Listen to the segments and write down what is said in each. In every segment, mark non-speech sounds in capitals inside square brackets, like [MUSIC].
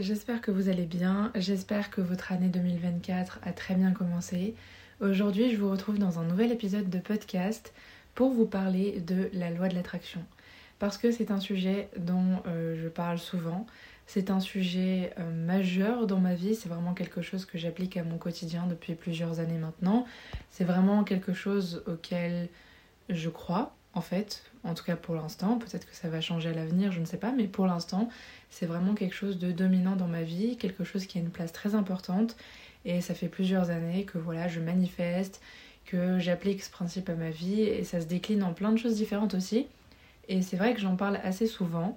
j'espère que vous allez bien, j'espère que votre année 2024 a très bien commencé. Aujourd'hui je vous retrouve dans un nouvel épisode de podcast pour vous parler de la loi de l'attraction. Parce que c'est un sujet dont euh, je parle souvent, c'est un sujet euh, majeur dans ma vie, c'est vraiment quelque chose que j'applique à mon quotidien depuis plusieurs années maintenant. C'est vraiment quelque chose auquel je crois, en fait, en tout cas pour l'instant. Peut-être que ça va changer à l'avenir, je ne sais pas, mais pour l'instant, c'est vraiment quelque chose de dominant dans ma vie, quelque chose qui a une place très importante. Et ça fait plusieurs années que voilà, je manifeste, que j'applique ce principe à ma vie, et ça se décline en plein de choses différentes aussi. Et c'est vrai que j'en parle assez souvent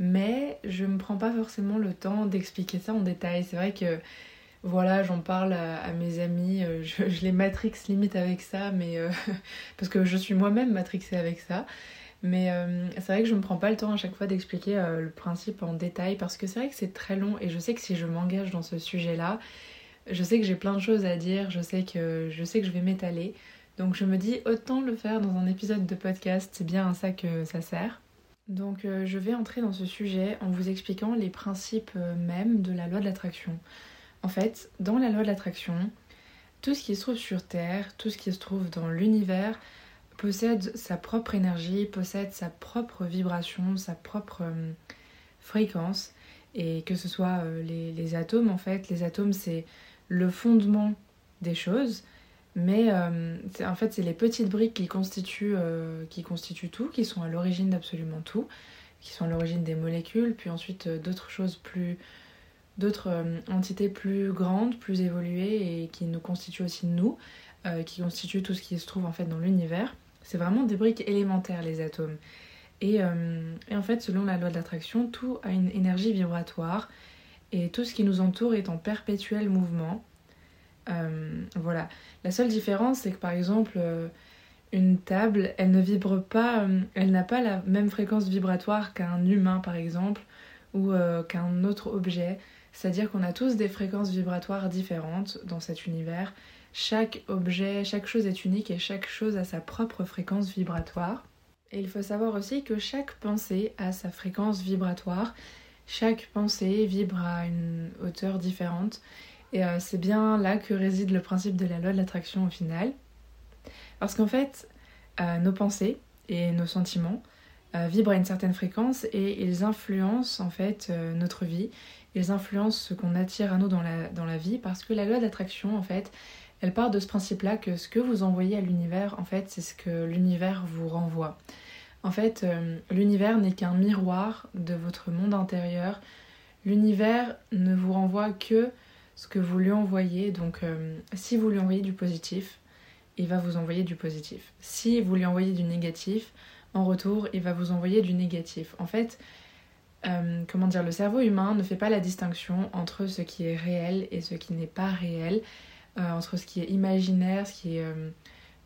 mais je me prends pas forcément le temps d'expliquer ça en détail. C'est vrai que voilà, j'en parle à, mes amis, euh, [LAUGHS] je, les matrix limite avec ça, mais euh, [LAUGHS] parce que je suis moi-même matrixée avec ça. Mais euh, c'est vrai que je me prends pas le temps à chaque fois d'expliquer le principe en détail parce que c'est vrai que c'est très long et je sais que si je m'engage dans ce sujet-là, je sais que j'ai plein de choses à dire, je sais que je sais que je vais m'étaler. Donc je me dis autant le faire dans un épisode de podcast, c'est bien à ça que ça sert. Donc je vais entrer dans ce sujet en vous expliquant les principes mêmes de la loi de l'attraction. En fait, dans la loi de l'attraction, tout ce qui se trouve sur Terre, tout ce qui se trouve dans l'univers, possède sa propre énergie, possède sa propre vibration, sa propre euh, fréquence. Et que ce soit les, atomes, en fait, les atomes c'est le fondement des choses. Mais euh, en fait, c'est les petites briques qui constituent, euh, qui constituent tout, qui sont à l'origine d'absolument tout, qui sont à l'origine des molécules, puis ensuite euh, d'autres choses plus. D'autres entités plus grandes, plus évoluées et qui nous constituent aussi nous, qui constituent tout ce qui se trouve en fait dans l'univers. C'est vraiment des briques élémentaires, les atomes. Et, et en fait, selon la loi de l'attraction, tout a une énergie vibratoire et tout ce qui nous entoure est en perpétuel mouvement. Euh, voilà. La seule différence, c'est que par exemple, euh, une table, elle ne vibre pas, euh, elle n'a pas la même fréquence vibratoire qu'un humain par exemple, ou qu'un autre objet. C'est-à-dire qu'on a tous des fréquences vibratoires différentes dans cet univers. Chaque objet, chaque chose est unique et chaque chose a sa propre fréquence vibratoire. Et il faut savoir aussi que chaque pensée a sa fréquence vibratoire. Chaque pensée vibre à une hauteur différente. Et euh, c'est bien là que réside le principe de la loi de l'attraction au final. Parce qu'en fait, euh, nos pensées et nos sentiments vibrent à une certaine fréquence et ils influencent en fait notre vie. Ils influencent ce qu'on attire à nous dans la, dans la vie parce que la loi d'attraction en fait, elle part de ce principe-là que ce que vous envoyez à l'univers, en fait, c'est ce que l'univers vous renvoie. En fait, l'univers n'est qu'un miroir de votre monde intérieur. L'univers ne vous renvoie que ce que vous lui envoyez. Donc euh, si vous lui envoyez du positif, il va vous envoyer du positif. Si vous lui envoyez du négatif, en retour, il va vous envoyer du négatif. En fait, euh, comment dire, le cerveau humain ne fait pas la distinction entre ce qui est réel et ce qui n'est pas réel, euh, entre ce qui est imaginaire, ce qui est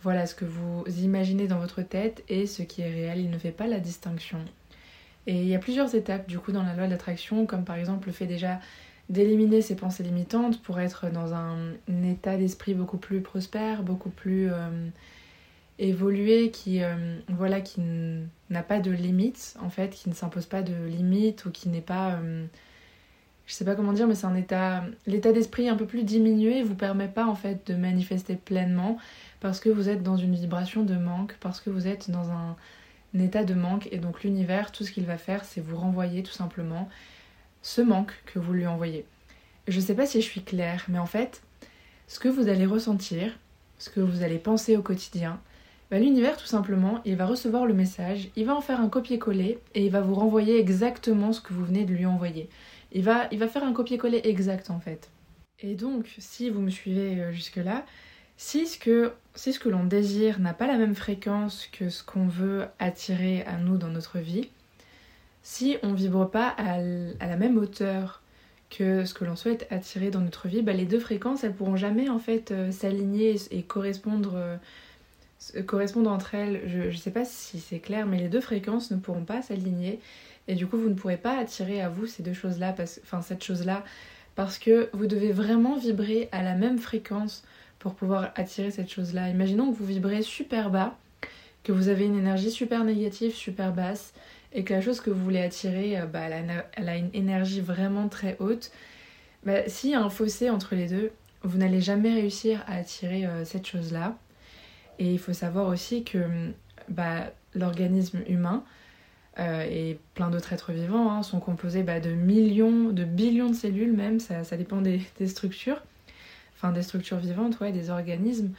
voilà ce que vous imaginez dans votre tête et ce qui est réel. Il ne fait pas la distinction. Et il y a plusieurs étapes du coup dans la loi de l'attraction, comme par exemple le fait déjà d'éliminer ses pensées limitantes pour être dans un, état d'esprit beaucoup plus prospère, beaucoup plus euh, évolué, qui euh, voilà, qui n'a pas de limites en fait, qui ne s'impose pas de limites ou qui n'est pas, euh, je sais pas comment dire, mais c'est un état, l'état d'esprit un peu plus diminué vous permet pas en fait de manifester pleinement parce que vous êtes dans une vibration de manque, parce que vous êtes dans un état de manque et donc l'univers, tout ce qu'il va faire, c'est vous renvoyer tout simplement ce manque que vous lui envoyez. Je sais pas si je suis claire, mais en fait, ce que vous allez ressentir, ce que vous allez penser au quotidien, bah, l'univers tout simplement, il va recevoir le message, il va en faire un copier-coller et il va vous renvoyer exactement ce que vous venez de lui envoyer. Il va, faire un copier-coller exact en fait. Et donc, si vous me suivez euh, jusque-là, si ce que, l'on désire n'a pas la même fréquence que ce qu'on veut attirer à nous dans notre vie, si on vibre pas à, la même hauteur que ce que l'on souhaite attirer dans notre vie, bah, les deux fréquences elles pourront jamais en fait euh, s'aligner et correspondre, euh, correspondre entre elles. Je, ne sais pas si c'est clair, mais les deux fréquences ne pourront pas s'aligner et du coup vous ne pourrez pas attirer à vous ces deux choses-là, enfin cette chose-là, parce que vous devez vraiment vibrer à la même fréquence pour pouvoir attirer cette chose-là. Imaginons que vous vibrez super bas, que vous avez une énergie super négative, super basse, et que la chose que vous voulez attirer, bah, elle, a, une énergie vraiment très haute, bah, s'il y a un fossé entre les deux, vous n'allez jamais réussir à attirer cette chose-là. Et il faut savoir aussi que bah, l'organisme humain euh, et plein d'autres êtres vivants hein, sont composés bah, de millions, de billions de cellules même, ça, dépend [LAUGHS] des, structures, enfin des structures vivantes, ouais, des organismes.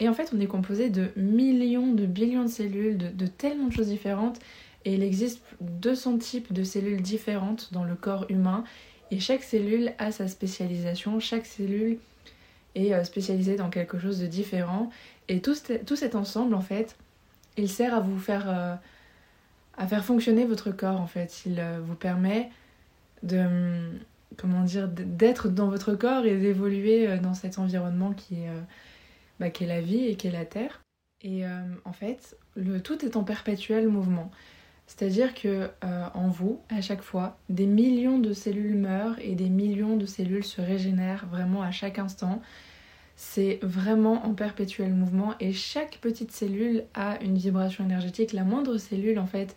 Et en fait, on est composé de millions, de billions de cellules, de, de tellement de choses différentes. Et il existe 200 types de cellules différentes dans le corps humain. Et chaque cellule a sa spécialisation, chaque cellule est euh, spécialisée dans quelque chose de différent. Et tout, cet ensemble, en fait, il sert à vous faire, euh, à faire fonctionner votre corps, en fait. Il euh, vous permet de, comment dire, d'être dans votre corps et d'évoluer euh, dans cet environnement qui est, bah, est la vie et qui est la Terre. Et en fait, tout est en perpétuel mouvement. C'est-à-dire que en vous, à chaque fois, des millions de cellules meurent et des millions de cellules se régénèrent vraiment à chaque instant c'est vraiment en perpétuel mouvement et chaque petite cellule a une vibration énergétique. La moindre cellule en fait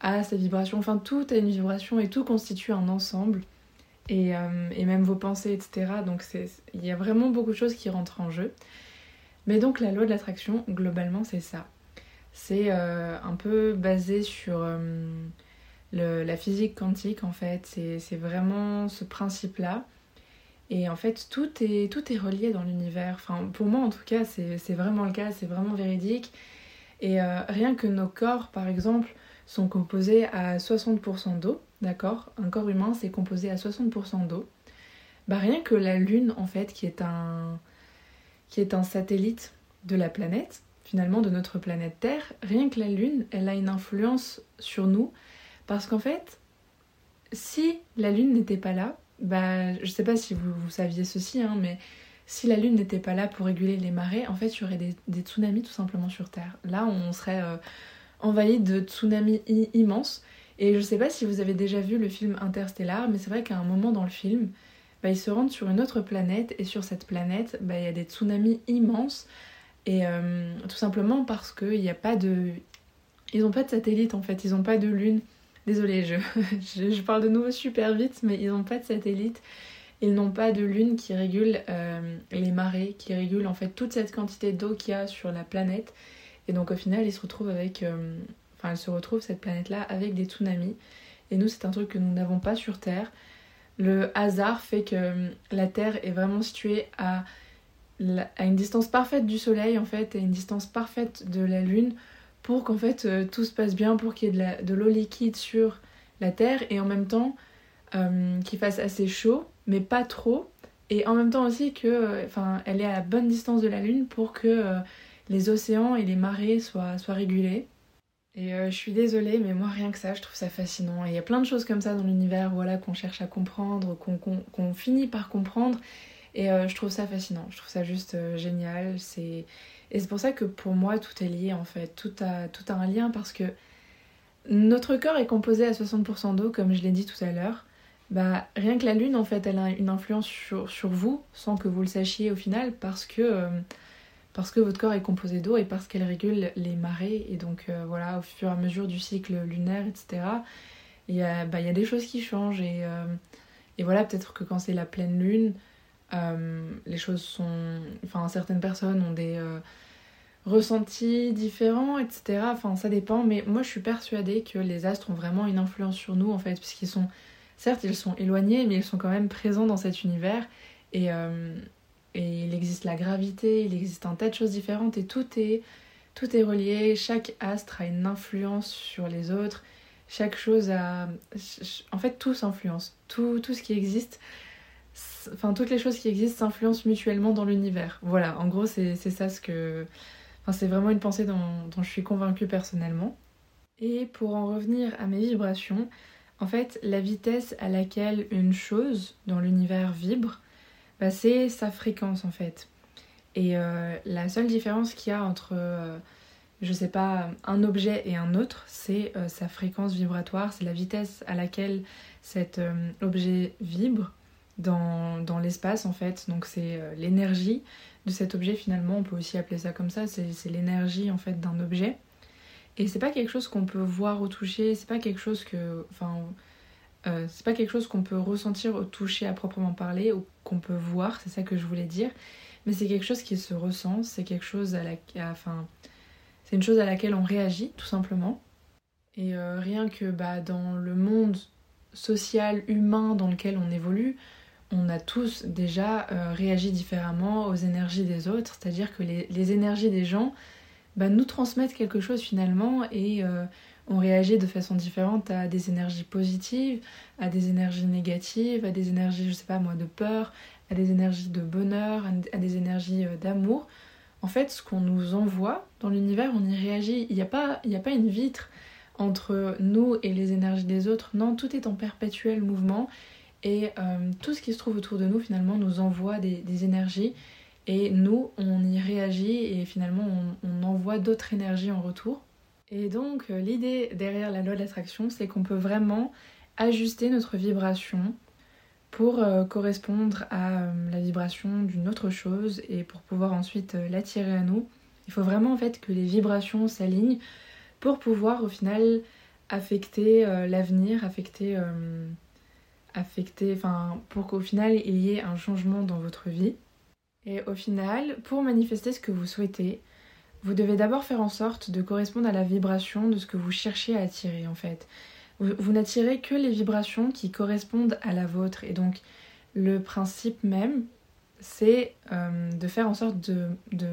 a sa vibration, enfin tout a une vibration et tout constitue un ensemble. Et, euh, même vos pensées, etc. Donc il y a vraiment beaucoup de choses qui rentrent en jeu. Mais donc la loi de l'attraction, globalement, c'est ça. C'est euh, un peu basé sur euh, la physique quantique en fait. C'est vraiment ce principe-là. Et en fait, tout est, tout est relié dans l'univers. Pour moi, en tout cas, c'est vraiment le cas, c'est vraiment véridique. Et euh, rien que nos corps, par exemple, sont composés à 60% d'eau, d'accord? Un corps humain, c'est composé à 60% d'eau. Bah, rien que la Lune, en fait, qui est, un, qui est un satellite de la planète, finalement de notre planète Terre, rien que la Lune, elle a une influence sur nous. Parce qu'en fait, si la Lune n'était pas là, bah, je sais pas si vous, vous saviez ceci, hein, mais si la Lune n'était pas là pour réguler les marées, en fait, il y aurait des, tsunamis tout simplement sur Terre. Là, on serait euh, envahi de tsunamis immenses. Et je sais pas si vous avez déjà vu le film Interstellar, mais c'est vrai qu'à un moment dans le film, bah, ils se rendent sur une autre planète, et sur cette planète, bah, il y a des tsunamis immenses. Et euh, tout simplement parce qu'il n'y a pas de. Ils n'ont pas de satellite en fait, ils n'ont pas de lune. Désolée, [LAUGHS] je, parle de nouveau super vite, mais ils n'ont pas de satellite. Ils n'ont pas de lune qui régule euh, les marées, qui régule en fait toute cette quantité d'eau qu'il y a sur la planète. Et donc au final, ils se retrouvent avec, euh, enfin, elle se retrouve cette planète-là avec des tsunamis. Et nous, c'est un truc que nous n'avons pas sur Terre. Le hasard fait que euh, la Terre est vraiment située à, à une distance parfaite du Soleil en fait, et une distance parfaite de la Lune pour qu'en fait euh, tout se passe bien, pour qu'il y ait de l'eau liquide sur la Terre et en même temps euh, qu'il fasse assez chaud, mais pas trop. Et en même temps aussi que, euh, enfin, elle est à la bonne distance de la Lune pour que les océans et les marées soient, régulés. Et je suis désolée, mais moi rien que ça, je trouve ça fascinant. Et il y a plein de choses comme ça dans l'univers, voilà, qu'on cherche à comprendre, qu'on finit par comprendre. Et je trouve ça fascinant, je trouve ça juste génial. C'est et c'est pour ça que pour moi, tout est lié en fait. Tout a, un lien parce que notre corps est composé à 60% d'eau, comme je l'ai dit tout à l'heure. Bah, rien que la lune, en fait, elle a une influence sur, vous, sans que vous le sachiez au final, parce que, euh, parce que votre corps est composé d'eau et parce qu'elle régule les marées. Et donc, euh, voilà, au fur et à mesure du cycle lunaire, etc., il y a, bah, il y a des choses qui changent. Euh, et voilà, peut-être que quand c'est la pleine lune, euh, les choses sont. Enfin, certaines personnes ont des euh, ressentis différents, etc. Enfin, ça dépend, mais moi je suis persuadée que les astres ont vraiment une influence sur nous en fait, puisqu'ils sont. Certes, ils sont éloignés, mais ils sont quand même présents dans cet univers. Et, euh, et il existe la gravité, il existe un tas de choses différentes, et tout est, tout est relié. Chaque astre a une influence sur les autres. Chaque chose a. En fait, tout s'influence. Tout, tout ce qui existe enfin toutes les choses qui existent s'influencent mutuellement dans l'univers. Voilà, en gros c'est ça ce que... Enfin c'est vraiment une pensée dont, je suis convaincue personnellement. Et pour en revenir à mes vibrations, en fait la vitesse à laquelle une chose dans l'univers vibre, bah, c'est sa fréquence en fait. Et euh, la seule différence qu'il y a entre, euh, je sais pas, un objet et un autre, c'est euh, sa fréquence vibratoire, c'est la vitesse à laquelle cet objet vibre dans, dans l'espace en fait. Donc c'est euh, l'énergie de cet objet finalement, on peut aussi appeler ça comme ça, c'est l'énergie en fait d'un objet. Et c'est pas quelque chose qu'on peut voir ou toucher, c'est pas quelque chose que. Enfin. Euh, c'est pas quelque chose qu'on peut ressentir ou toucher à proprement parler ou qu'on peut voir, c'est ça que je voulais dire. Mais c'est quelque chose qui se ressent, c'est quelque chose à la. Enfin. C'est une chose à laquelle on réagit, tout simplement. Et euh, rien que bah, dans le monde social, humain dans lequel on évolue, on a tous déjà euh, réagi différemment aux énergies des autres, c'est-à-dire que les, énergies des gens bah, nous transmettent quelque chose finalement et euh, on réagit de façon différente à des énergies positives, à des énergies négatives, à des énergies, je sais pas moi, de peur, à des énergies de bonheur, à des énergies euh, d'amour. En fait, ce qu'on nous envoie dans l'univers, on y réagit. Il n'y a, pas, a pas une vitre entre nous et les énergies des autres. Non, tout est en perpétuel mouvement et euh, tout ce qui se trouve autour de nous finalement nous envoie des, énergies et nous on y réagit et finalement on, envoie d'autres énergies en retour. Et donc euh, l'idée derrière la loi de l'attraction c'est qu'on peut vraiment ajuster notre vibration pour euh, correspondre à la vibration d'une autre chose et pour pouvoir ensuite l'attirer à nous. Il faut vraiment en fait que les vibrations s'alignent pour pouvoir au final affecter l'avenir, affecter affecter, enfin, pour qu'au final il y ait un changement dans votre vie. Et au final, pour manifester ce que vous souhaitez, vous devez d'abord faire en sorte de correspondre à la vibration de ce que vous cherchez à attirer en fait. Vous, n'attirez que les vibrations qui correspondent à la vôtre. Et donc le principe même, c'est euh, de faire en sorte de, de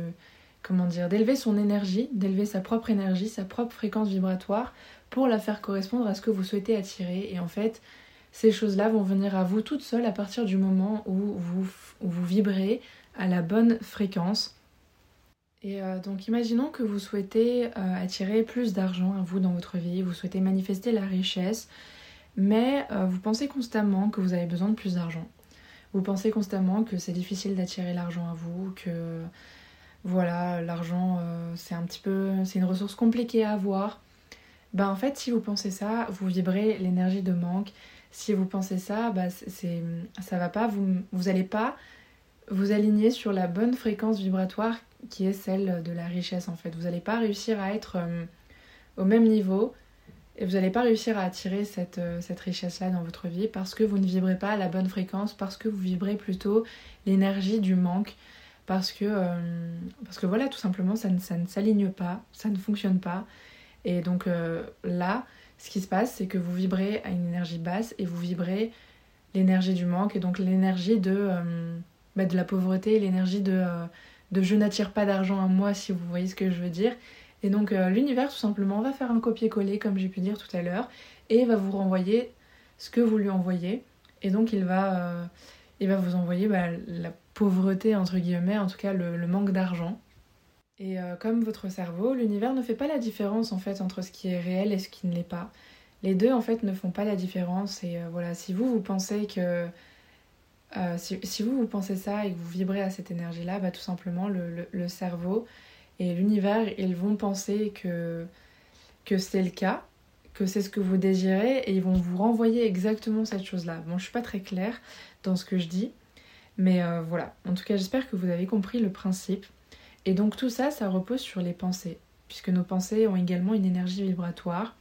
comment dire, d'élever son énergie, d'élever sa propre énergie, sa propre fréquence vibratoire pour la faire correspondre à ce que vous souhaitez attirer. Et en fait, ces choses-là vont venir à vous toutes seules à partir du moment où vous, vous vibrez à la bonne fréquence. Et euh, donc imaginons que vous souhaitez euh, attirer plus d'argent à vous dans votre vie, vous souhaitez manifester la richesse, mais euh, vous pensez constamment que vous avez besoin de plus d'argent. Vous pensez constamment que c'est difficile d'attirer l'argent à vous, que voilà, l'argent c'est un petit peu c'est une ressource compliquée à avoir. Ben en fait, si vous pensez ça, vous vibrez l'énergie de manque si vous pensez ça, bah c'est, ça va pas, vous vous allez pas vous aligner sur la bonne fréquence vibratoire qui est celle de la richesse en fait. Vous n'allez pas réussir à être euh, au même niveau et vous n'allez pas réussir à attirer cette, euh, cette richesse-là dans votre vie parce que vous ne vibrez pas à la bonne fréquence, parce que vous vibrez plutôt l'énergie du manque, parce que, euh, voilà, tout simplement, ça ne s'aligne pas, ça ne fonctionne pas. Et donc là, ce qui se passe, c'est que vous vibrez à une énergie basse et vous vibrez l'énergie du manque et donc l'énergie de, euh, bah, de la pauvreté, l'énergie de, euh, de je n'attire pas d'argent à moi, si vous voyez ce que je veux dire. Et donc euh, l'univers, tout simplement, va faire un copier-coller, comme j'ai pu dire tout à l'heure, et va vous renvoyer ce que vous lui envoyez. Et donc il va, il va vous envoyer bah, la pauvreté, entre guillemets, en tout cas le manque d'argent. Et euh, comme votre cerveau, l'univers ne fait pas la différence en fait entre ce qui est réel et ce qui ne l'est pas. Les deux en fait ne font pas la différence et euh, voilà, si vous vous pensez que euh, si, vous vous pensez ça et que vous vibrez à cette énergie-là, bah tout simplement le, le, cerveau et l'univers ils vont penser que que c'est le cas, que c'est ce que vous désirez et ils vont vous renvoyer exactement cette chose-là. Bon, je suis pas très claire dans ce que je dis, mais voilà. En tout cas, j'espère que vous avez compris le principe. Et donc tout ça, ça repose sur les pensées, puisque nos pensées ont également une énergie vibratoire.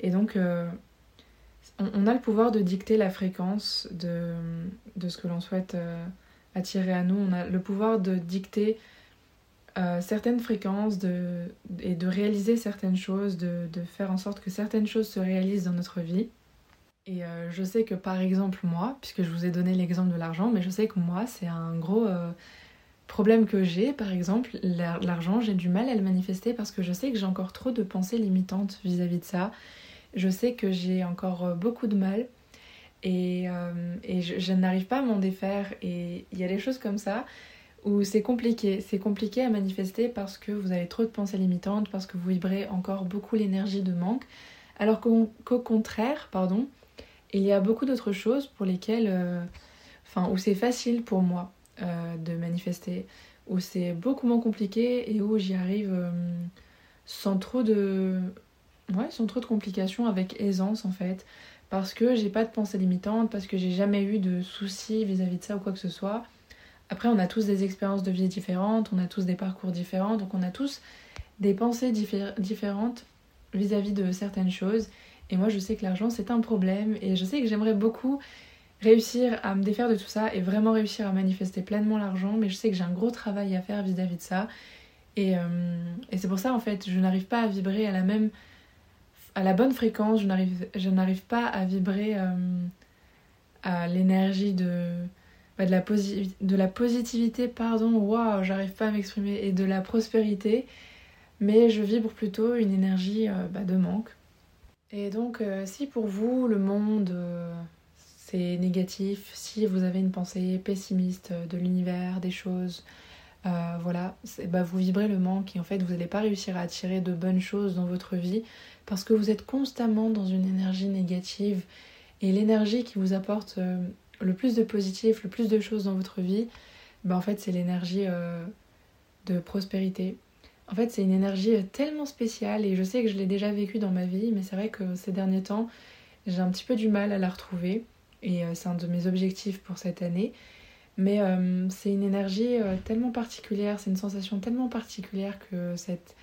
Et donc euh, on, a le pouvoir de dicter la fréquence de, ce que l'on souhaite euh, attirer à nous. On a le pouvoir de dicter euh, certaines fréquences et de réaliser certaines choses, de, faire en sorte que certaines choses se réalisent dans notre vie. Et je sais que par exemple moi, puisque je vous ai donné l'exemple de l'argent, mais je sais que moi c'est un gros problème que j'ai, par exemple, l'argent, j'ai du mal à le manifester parce que je sais que j'ai encore trop de pensées limitantes vis-à-vis de ça. Je sais que j'ai encore euh, beaucoup de mal et, euh, je, n'arrive pas à m'en défaire. Et il y a des choses comme ça où c'est compliqué. C'est compliqué à manifester parce que vous avez trop de pensées limitantes, parce que vous vibrez encore beaucoup l'énergie de manque. Alors qu'au contraire, pardon, il y a beaucoup d'autres choses pour lesquelles, euh, enfin, où c'est facile pour moi euh, de manifester, où c'est beaucoup moins compliqué et où j'y arrive euh, sans trop de. Ouais, sans trop de complications, avec aisance en fait. Parce que j'ai pas de pensée limitante, parce que j'ai jamais eu de soucis vis-à-vis de ça ou quoi que ce soit. Après, on a tous des expériences de vie différentes, on a tous des parcours différents, donc on a tous des pensées différentes vis-à-vis de certaines choses. Et moi, je sais que l'argent, c'est un problème. Et je sais que j'aimerais beaucoup réussir à me défaire de tout ça et vraiment réussir à manifester pleinement l'argent. Mais je sais que j'ai un gros travail à faire vis-à-vis de ça. Et, euh, et c'est pour ça, en fait, je n'arrive pas à vibrer à la même... à la bonne fréquence. Je n'arrive, pas à vibrer euh, à l'énergie de... Bah, de, la de la positivité, pardon, waouh, j'arrive pas à m'exprimer, et de la prospérité, mais je vibre plutôt une énergie euh, bah, de manque. Et donc, si pour vous le monde c'est négatif, si vous avez une pensée pessimiste de l'univers, des choses, euh, voilà, bah, vous vibrez le manque et en fait vous n'allez pas réussir à attirer de bonnes choses dans votre vie parce que vous êtes constamment dans une énergie négative et l'énergie qui vous apporte euh, le plus de positif, le plus de choses dans votre vie, bah, en fait c'est l'énergie euh, de prospérité. En fait c'est une énergie tellement spéciale et je sais que je l'ai déjà vécue dans ma vie mais c'est vrai que ces derniers temps j'ai un petit peu du mal à la retrouver et c'est un de mes objectifs pour cette année. Mais euh, c'est une énergie euh, tellement particulière, c'est une sensation tellement particulière que cette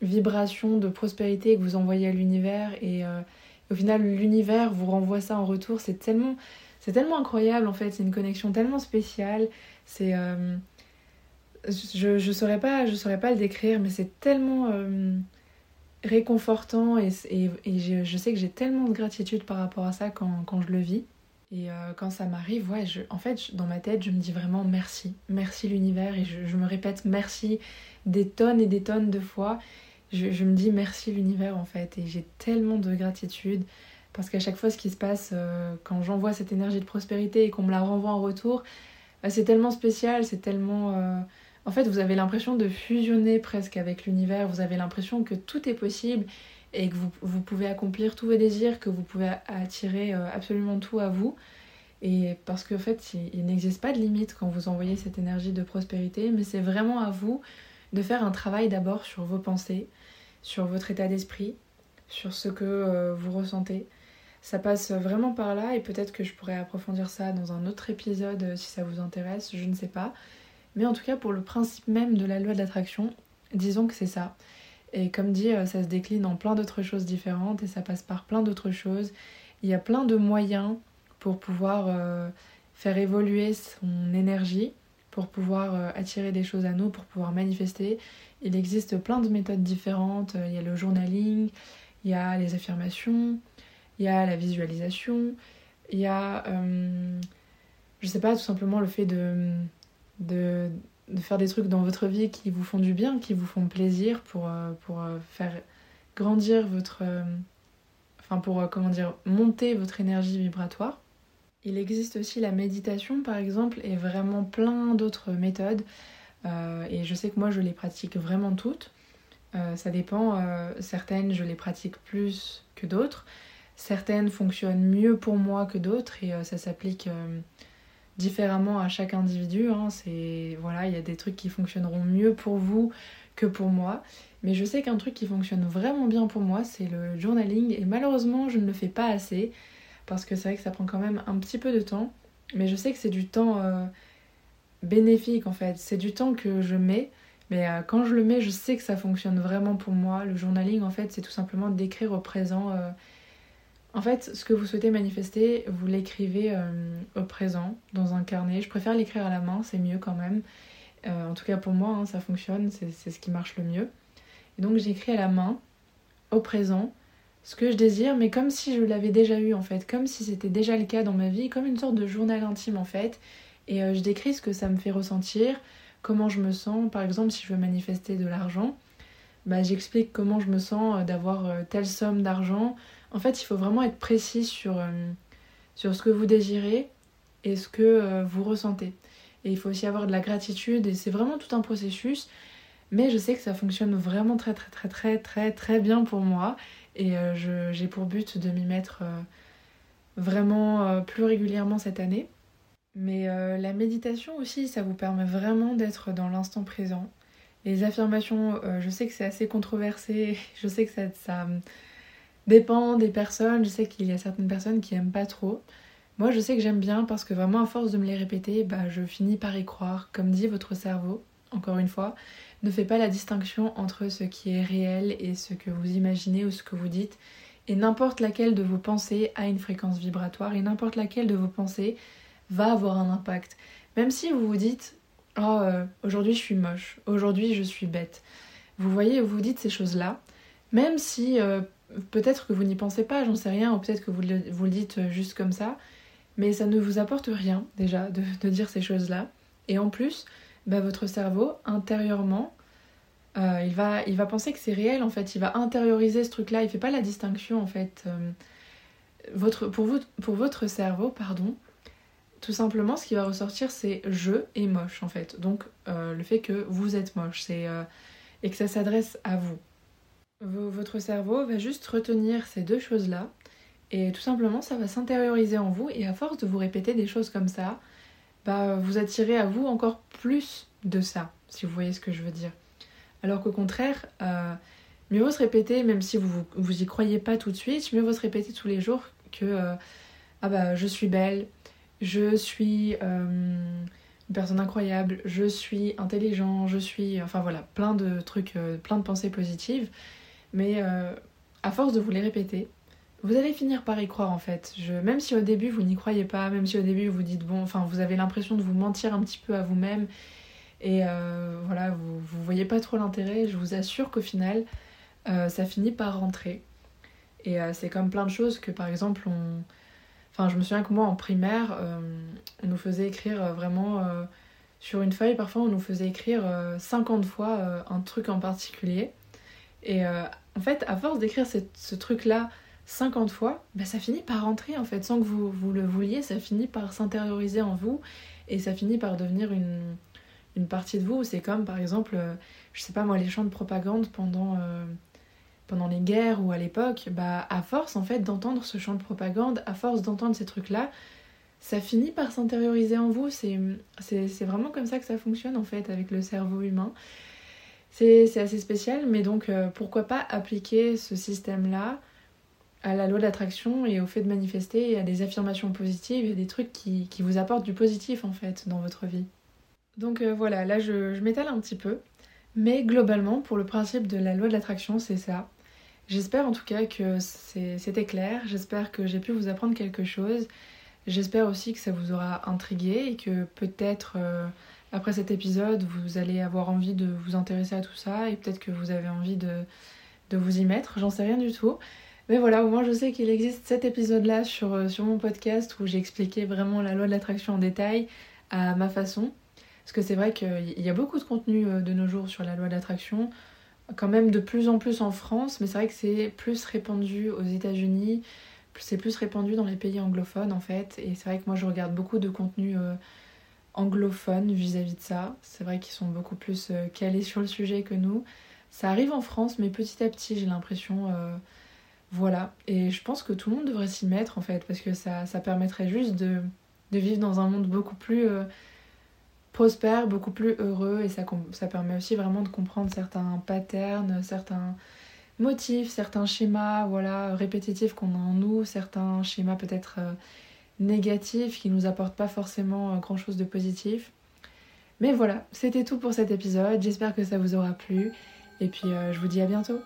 vibration de prospérité que vous envoyez à l'univers et euh, au final l'univers vous renvoie ça en retour, c'est tellement, c'est tellement incroyable en fait, c'est une connexion tellement spéciale, c'est... je, je saurais pas je saurais pas le décrire mais c'est tellement réconfortant et, et, et je, je, sais que j'ai tellement de gratitude par rapport à ça quand, quand je le vis et euh, quand ça m'arrive, ouais, je, en fait, dans ma tête, je me dis vraiment merci. Merci l'univers. Et je, me répète merci des tonnes et des tonnes de fois. Je, me dis merci l'univers, en fait. Et j'ai tellement de gratitude. Parce qu'à chaque fois, ce qui se passe, euh, quand j'envoie cette énergie de prospérité et qu'on me la renvoie en retour, bah, c'est tellement spécial, c'est tellement... Euh, en fait, vous avez l'impression de fusionner presque avec l'univers. Vous avez l'impression que tout est possible et que vous, pouvez accomplir tous vos désirs, que vous pouvez attirer euh, absolument tout à vous. Et parce qu'en fait, il, n'existe pas de limite quand vous envoyez cette énergie de prospérité, mais c'est vraiment à vous de faire un travail d'abord sur vos pensées, sur votre état d'esprit, sur ce que euh, vous ressentez. Ça passe vraiment par là et peut-être que je pourrais approfondir ça dans un autre épisode euh, si ça vous intéresse, je ne sais pas. Mais en tout cas, pour le principe même de la loi de l'attraction, disons que c'est ça. Et comme dit, euh, ça se décline en plein d'autres choses différentes et ça passe par plein d'autres choses. Il y a plein de moyens pour pouvoir euh, faire évoluer son énergie, pour pouvoir euh, attirer des choses à nous, pour pouvoir manifester. Il existe plein de méthodes différentes. Il y a le journaling, il y a les affirmations, il y a la visualisation, il y a, je sais pas, tout simplement le fait de, de faire des trucs dans votre vie qui vous font du bien, qui vous font plaisir pour, euh, euh, faire grandir votre... Euh, enfin pour, comment dire, monter votre énergie vibratoire. Il existe aussi la méditation par exemple et vraiment plein d'autres méthodes. et je sais que moi je les pratique vraiment toutes. ça dépend, certaines je les pratique plus que d'autres. Certaines fonctionnent mieux pour moi que d'autres et ça s'applique différemment à chaque individu. Hein. C'est voilà, il y a des trucs qui fonctionneront mieux pour vous que pour moi. Mais je sais qu'un truc qui fonctionne vraiment bien pour moi, c'est le journaling. Et malheureusement, je ne le fais pas assez. Parce que c'est vrai que ça prend quand même un petit peu de temps. Mais je sais que c'est du temps euh, bénéfique en fait. C'est du temps que je mets. Mais euh, quand je le mets, je sais que ça fonctionne vraiment pour moi. Le journaling, en fait, c'est tout simplement d'écrire au présent euh, en fait, ce que vous souhaitez manifester, vous l'écrivez euh, au présent, dans un carnet. Je préfère l'écrire à la main, c'est mieux quand même. Euh, en tout cas pour moi, hein, ça fonctionne, c'est ce qui marche le mieux. Et donc j'écris à la main, au présent, ce que je désire, mais comme si je l'avais déjà eu en fait, comme si c'était déjà le cas dans ma vie, comme une sorte de journal intime en fait. Et euh, je décris ce que ça me fait ressentir, comment je me sens. Par exemple, si je veux manifester de l'argent, bah, j'explique comment je me sens d'avoir telle somme d'argent, en fait, il faut vraiment être précis sur, euh, sur ce que vous désirez et ce que euh, vous ressentez. Et il faut aussi avoir de la gratitude et c'est vraiment tout un processus. Mais je sais que ça fonctionne vraiment très très très très très très bien pour moi. Et euh, j'ai pour but de m'y mettre vraiment plus régulièrement cette année. Mais la méditation aussi, ça vous permet vraiment d'être dans l'instant présent. Les affirmations, je sais que c'est assez controversé, [LAUGHS] je sais que ça, dépend des personnes. Je sais qu'il y a certaines personnes qui aiment pas trop. Moi, je sais que j'aime bien parce que vraiment, à force de me les répéter, bah, je finis par y croire. Comme dit votre cerveau, encore une fois, ne fait pas la distinction entre ce qui est réel et ce que vous imaginez ou ce que vous dites. Et n'importe laquelle de vos pensées a une fréquence vibratoire et n'importe laquelle de vos pensées va avoir un impact. Même si vous vous dites Oh, euh, aujourd'hui je suis moche, aujourd'hui je suis bête. Vous voyez, vous vous dites ces choses-là, même si euh, peut-être que vous n'y pensez pas, j'en sais rien, ou peut-être que vous le, vous dites juste comme ça, mais ça ne vous apporte rien déjà de, de dire ces choses-là. Et en plus, bah, votre cerveau, intérieurement, euh, il, va, il va penser que c'est réel en fait, il va intérioriser ce truc-là, il fait pas la distinction en fait. Euh, votre, pour, vous, pour votre cerveau, pardon, tout simplement ce qui va ressortir c'est je et moche en fait. Donc euh, le fait que vous êtes moche c'est, et que ça s'adresse à vous. Votre cerveau va juste retenir ces deux choses-là et tout simplement ça va s'intérioriser en vous et à force de vous répéter des choses comme ça, bah, vous attirez à vous encore plus de ça, si vous voyez ce que je veux dire. Alors qu'au contraire, euh, mieux vaut se répéter, même si vous, vous y croyez pas tout de suite, mieux vaut se répéter tous les jours que euh, ah bah je suis belle, je suis euh, une personne incroyable, je suis intelligent, je suis enfin voilà, plein de trucs, plein de pensées positives. Mais à force de vous les répéter, vous allez finir par y croire en fait. Même si au début vous n'y croyez pas, même si au début vous dites bon, enfin vous avez l'impression de vous mentir un petit peu à vous-même et euh, voilà, vous, vous voyez pas trop l'intérêt, je vous assure qu'au final euh, ça finit par rentrer. Et euh, c'est comme plein de choses que par exemple. Enfin, je me souviens que moi en primaire, on nous faisait écrire vraiment sur une feuille, parfois on nous faisait écrire 50 fois un truc en particulier. Et en fait, à force d'écrire ce truc-là 50 fois, bah, ça finit par rentrer en fait, sans que vous, le vouliez, ça finit par s'intérioriser en vous et ça finit par devenir une, partie de vous. C'est comme par exemple, euh, je sais pas moi, les chants de propagande pendant, euh, pendant les guerres ou à l'époque, bah à force en fait d'entendre ce chant de propagande, à force d'entendre ces trucs-là, ça finit par s'intérioriser en vous. C'est vraiment comme ça que ça fonctionne en fait avec le cerveau humain. C'est assez spécial, mais donc euh, pourquoi pas appliquer ce système-là à la loi d'attraction et au fait de manifester et à des affirmations positives et des trucs qui, vous apportent du positif en fait dans votre vie. Donc euh, voilà, là je, je m'étale un petit peu, mais globalement pour le principe de la loi de l'attraction c'est ça. J'espère en tout cas que c'était clair, j'espère que j'ai pu vous apprendre quelque chose, j'espère aussi que ça vous aura intrigué et que peut-être euh, après cet épisode vous allez avoir envie de vous intéresser à tout ça et peut-être que vous avez envie de, de vous y mettre, j'en sais rien du tout. Mais voilà, au moins je sais qu'il existe cet épisode-là sur, euh, sur mon podcast où j'ai expliqué vraiment la loi de l'attraction en détail à ma façon. Parce que c'est vrai qu'il y a beaucoup de contenu euh, de nos jours sur la loi de l'attraction, quand même de plus en plus en France, mais c'est vrai que c'est plus répandu aux États-Unis, c'est plus répandu dans les pays anglophones en fait. Et c'est vrai que moi je regarde beaucoup de contenu euh, anglophone vis-à-vis de ça. C'est vrai qu'ils sont beaucoup plus calés sur le sujet que nous. Ça arrive en France, mais petit à petit j'ai l'impression voilà, et je pense que tout le monde devrait s'y mettre en fait, parce que ça, ça permettrait juste de, vivre dans un monde beaucoup plus euh, prospère, beaucoup plus heureux, et ça, permet aussi vraiment de comprendre certains patterns, certains motifs, certains schémas voilà, répétitifs qu'on a en nous, certains schémas peut-être euh, négatifs qui nous apportent pas forcément euh, grand chose de positif. Mais voilà, c'était tout pour cet épisode, j'espère que ça vous aura plu, et puis je vous dis à bientôt